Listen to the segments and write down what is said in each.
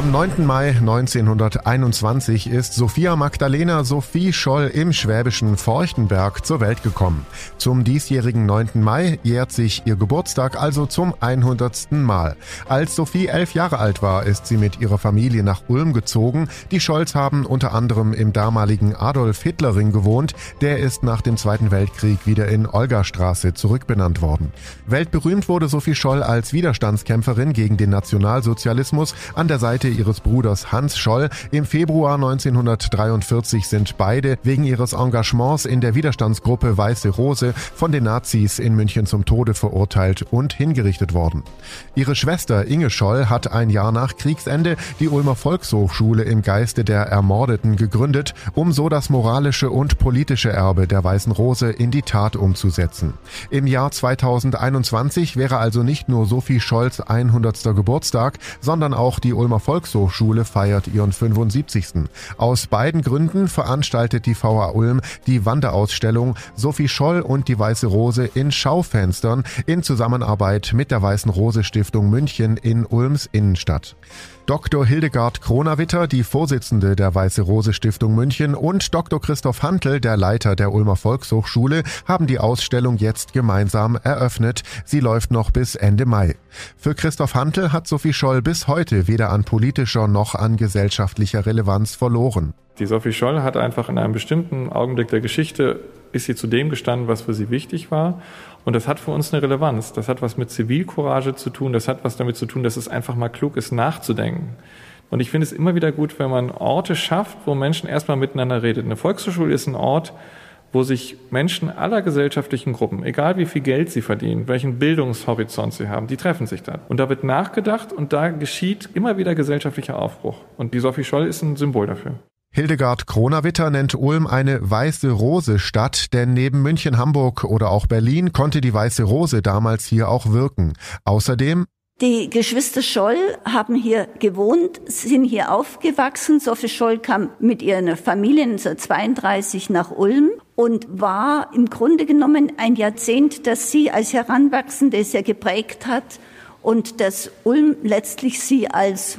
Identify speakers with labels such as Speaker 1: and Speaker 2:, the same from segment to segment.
Speaker 1: Am 9. Mai 1921 ist Sophia Magdalena Sophie Scholl im schwäbischen Forchtenberg zur Welt gekommen. Zum diesjährigen 9. Mai jährt sich ihr Geburtstag also zum 100. Mal. Als Sophie elf Jahre alt war, ist sie mit ihrer Familie nach Ulm gezogen. Die Scholls haben unter anderem im damaligen Adolf Hitler Ring gewohnt. Der ist nach dem Zweiten Weltkrieg wieder in Olgastraße zurückbenannt worden. Weltberühmt wurde Sophie Scholl als Widerstandskämpferin gegen den Nationalsozialismus an der Seite Seite ihres Bruders Hans Scholl. Im Februar 1943 sind beide wegen ihres Engagements in der Widerstandsgruppe Weiße Rose von den Nazis in München zum Tode verurteilt und hingerichtet worden. Ihre Schwester Inge Scholl hat ein Jahr nach Kriegsende die Ulmer Volkshochschule im Geiste der Ermordeten gegründet, um so das moralische und politische Erbe der Weißen Rose in die Tat umzusetzen. Im Jahr 2021 wäre also nicht nur Sophie Scholls 100. Geburtstag, sondern auch die Ulmer Volkshochschule feiert ihren 75. Aus beiden Gründen veranstaltet die VA Ulm die Wanderausstellung Sophie Scholl und die Weiße Rose in Schaufenstern in Zusammenarbeit mit der Weißen Rose Stiftung München in Ulms Innenstadt. Dr. Hildegard Kronawitter, die Vorsitzende der Weiße Rose Stiftung München und Dr. Christoph Hantel, der Leiter der Ulmer Volkshochschule, haben die Ausstellung jetzt gemeinsam eröffnet. Sie läuft noch bis Ende Mai. Für Christoph Hantel hat Sophie Scholl bis heute weder an politischer noch an gesellschaftlicher Relevanz verloren.
Speaker 2: Die Sophie Scholl hat einfach in einem bestimmten Augenblick der Geschichte ist sie zu dem gestanden, was für sie wichtig war. Und das hat für uns eine Relevanz. Das hat was mit Zivilcourage zu tun. Das hat was damit zu tun, dass es einfach mal klug ist, nachzudenken. Und ich finde es immer wieder gut, wenn man Orte schafft, wo Menschen erstmal miteinander redet. Eine Volkshochschule ist ein Ort, wo sich Menschen aller gesellschaftlichen Gruppen, egal wie viel Geld sie verdienen, welchen Bildungshorizont sie haben, die treffen sich da. Und da wird nachgedacht und da geschieht immer wieder gesellschaftlicher Aufbruch. Und die Sophie Scholl ist ein Symbol dafür.
Speaker 1: Hildegard Kronawitter nennt Ulm eine weiße Rose-Stadt, denn neben München, Hamburg oder auch Berlin konnte die weiße Rose damals hier auch wirken. Außerdem
Speaker 3: die Geschwister Scholl haben hier gewohnt, sind hier aufgewachsen. Sophie Scholl kam mit ihrer Familie 1932 nach Ulm und war im Grunde genommen ein Jahrzehnt, das sie als Heranwachsende sehr geprägt hat und das Ulm letztlich sie als,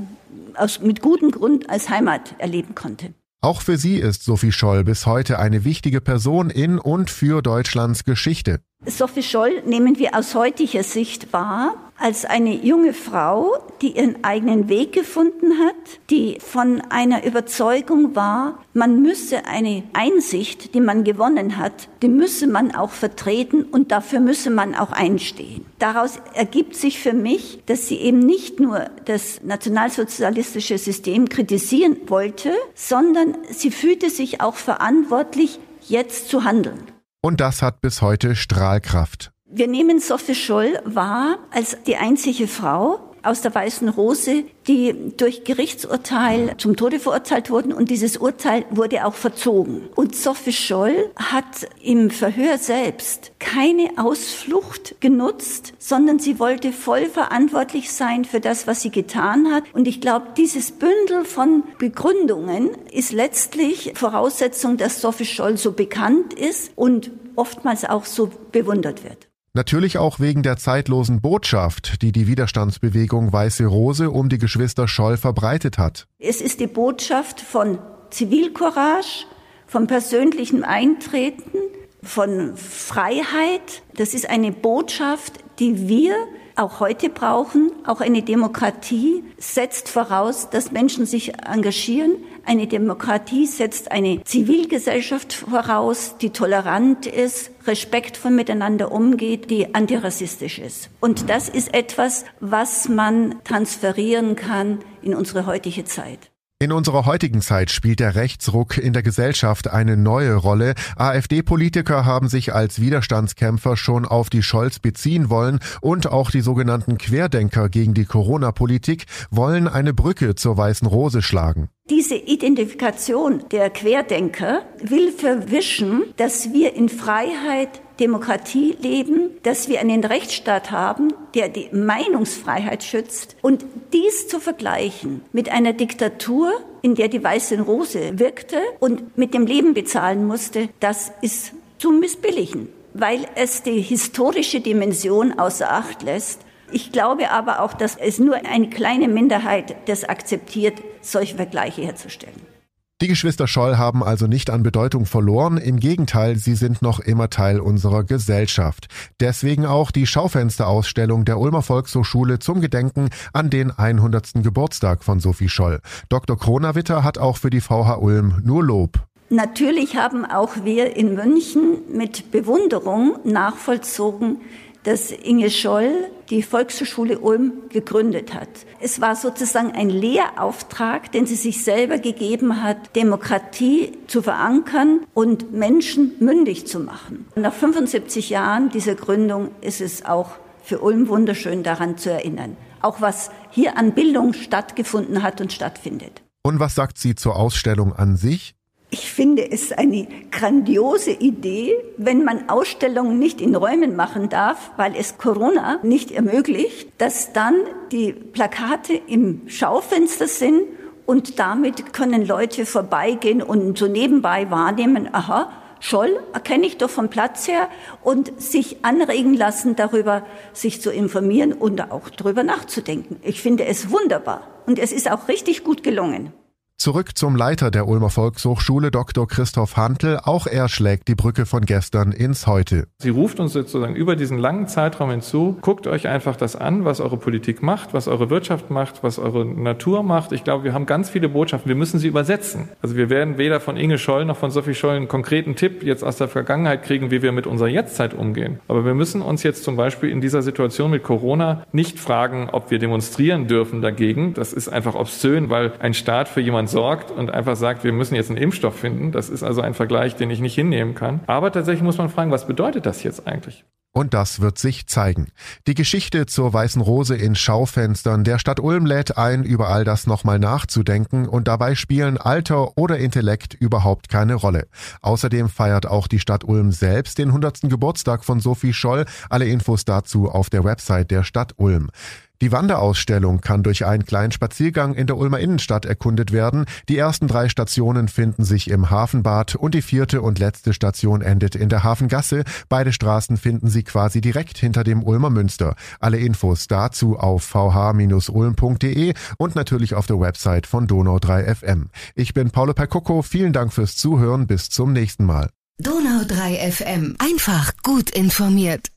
Speaker 3: aus, mit gutem Grund als Heimat erleben konnte.
Speaker 1: Auch für sie ist Sophie Scholl bis heute eine wichtige Person in und für Deutschlands Geschichte.
Speaker 3: Sophie Scholl nehmen wir aus heutiger Sicht wahr als eine junge Frau, die ihren eigenen Weg gefunden hat, die von einer Überzeugung war, man müsse eine Einsicht, die man gewonnen hat, die müsse man auch vertreten und dafür müsse man auch einstehen. Daraus ergibt sich für mich, dass sie eben nicht nur das nationalsozialistische System kritisieren wollte, sondern sie fühlte sich auch verantwortlich, jetzt zu handeln.
Speaker 1: Und das hat bis heute Strahlkraft.
Speaker 3: Wir nehmen Sophie Scholl wahr als die einzige Frau, aus der Weißen Rose, die durch Gerichtsurteil zum Tode verurteilt wurden und dieses Urteil wurde auch verzogen. Und Sophie Scholl hat im Verhör selbst keine Ausflucht genutzt, sondern sie wollte voll verantwortlich sein für das, was sie getan hat. Und ich glaube, dieses Bündel von Begründungen ist letztlich Voraussetzung, dass Sophie Scholl so bekannt ist und oftmals auch so bewundert wird.
Speaker 1: Natürlich auch wegen der zeitlosen Botschaft, die die Widerstandsbewegung Weiße Rose um die Geschwister Scholl verbreitet hat.
Speaker 3: Es ist die Botschaft von Zivilcourage, von persönlichem Eintreten, von Freiheit. Das ist eine Botschaft, die wir auch heute brauchen. Auch eine Demokratie setzt voraus, dass Menschen sich engagieren. Eine Demokratie setzt eine Zivilgesellschaft voraus, die tolerant ist, respektvoll miteinander umgeht, die antirassistisch ist. Und das ist etwas, was man transferieren kann in unsere heutige Zeit.
Speaker 1: In unserer heutigen Zeit spielt der Rechtsruck in der Gesellschaft eine neue Rolle. AfD-Politiker haben sich als Widerstandskämpfer schon auf die Scholz beziehen wollen und auch die sogenannten Querdenker gegen die Corona-Politik wollen eine Brücke zur Weißen Rose schlagen.
Speaker 3: Diese Identifikation der Querdenker will verwischen, dass wir in Freiheit Demokratie leben, dass wir einen Rechtsstaat haben, der die Meinungsfreiheit schützt und dies zu vergleichen mit einer Diktatur, in der die Weiße Rose wirkte und mit dem Leben bezahlen musste, das ist zu missbilligen, weil es die historische Dimension außer Acht lässt Ich glaube aber auch, dass es nur eine kleine Minderheit das akzeptiert, solche Vergleiche herzustellen.
Speaker 1: Die Geschwister Scholl haben also nicht an Bedeutung verloren, im Gegenteil, sie sind noch immer Teil unserer Gesellschaft. Deswegen auch die Schaufensterausstellung der Ulmer Volkshochschule zum Gedenken an den 100. Geburtstag von Sophie Scholl. Dr. Kronawitter hat auch für die VH Ulm nur Lob.
Speaker 3: Natürlich haben auch wir in München mit Bewunderung nachvollzogen, dass Inge Scholl die Volkshochschule Ulm gegründet hat. Es war sozusagen ein Lehrauftrag, den sie sich selber gegeben hat, Demokratie zu verankern und Menschen mündig zu machen. Nach 75 Jahren dieser Gründung ist es auch für Ulm wunderschön daran zu erinnern. Auch was hier an Bildung stattgefunden hat und stattfindet.
Speaker 1: Und was sagt sie zur Ausstellung an sich?
Speaker 3: Ich finde es eine grandiose Idee, wenn man Ausstellungen nicht in Räumen machen darf, weil es Corona nicht ermöglicht, dass dann die Plakate im Schaufenster sind und damit können Leute vorbeigehen und so nebenbei wahrnehmen, aha, Scholl erkenne ich doch vom Platz her und sich anregen lassen, darüber sich zu informieren und auch darüber nachzudenken. Ich finde es wunderbar und es ist auch richtig gut gelungen.
Speaker 1: Zurück zum Leiter der Ulmer Volkshochschule, Dr. Christoph Hantel. Auch er schlägt die Brücke von gestern ins Heute.
Speaker 2: Sie ruft uns sozusagen über diesen langen Zeitraum hinzu. Guckt euch einfach das an, was eure Politik macht, was eure Wirtschaft macht, was eure Natur macht. Ich glaube, wir haben ganz viele Botschaften. Wir müssen sie übersetzen. Also wir werden weder von Inge Scholl noch von Sophie Scholl einen konkreten Tipp jetzt aus der Vergangenheit kriegen, wie wir mit unserer Jetztzeit umgehen. Aber wir müssen uns jetzt zum Beispiel in dieser Situation mit Corona nicht fragen, ob wir demonstrieren dürfen dagegen. Das ist einfach obszön, weil ein Staat für jemanden sorgt und einfach sagt, wir müssen jetzt einen Impfstoff finden. Das ist also ein Vergleich, den ich nicht hinnehmen kann. Aber tatsächlich muss man fragen, was bedeutet das jetzt eigentlich?
Speaker 1: Und das wird sich zeigen. Die Geschichte zur Weißen Rose in Schaufenstern der Stadt Ulm lädt ein, über all das nochmal nachzudenken und dabei spielen Alter oder Intellekt überhaupt keine Rolle. Außerdem feiert auch die Stadt Ulm selbst den 100. Geburtstag von Sophie Scholl. Alle Infos dazu auf der Website der Stadt Ulm. Die Wanderausstellung kann durch einen kleinen Spaziergang in der Ulmer Innenstadt erkundet werden. Die ersten drei Stationen finden sich im Hafenbad und die vierte und letzte Station endet in der Hafengasse. Beide Straßen finden Sie quasi direkt hinter dem Ulmer Münster. Alle Infos dazu auf vh-ulm.de und natürlich auf der Website von Donau 3 FM. Ich bin Paulo Percocco. Vielen Dank fürs Zuhören. Bis zum nächsten Mal.
Speaker 4: Donau 3 FM. Einfach gut informiert.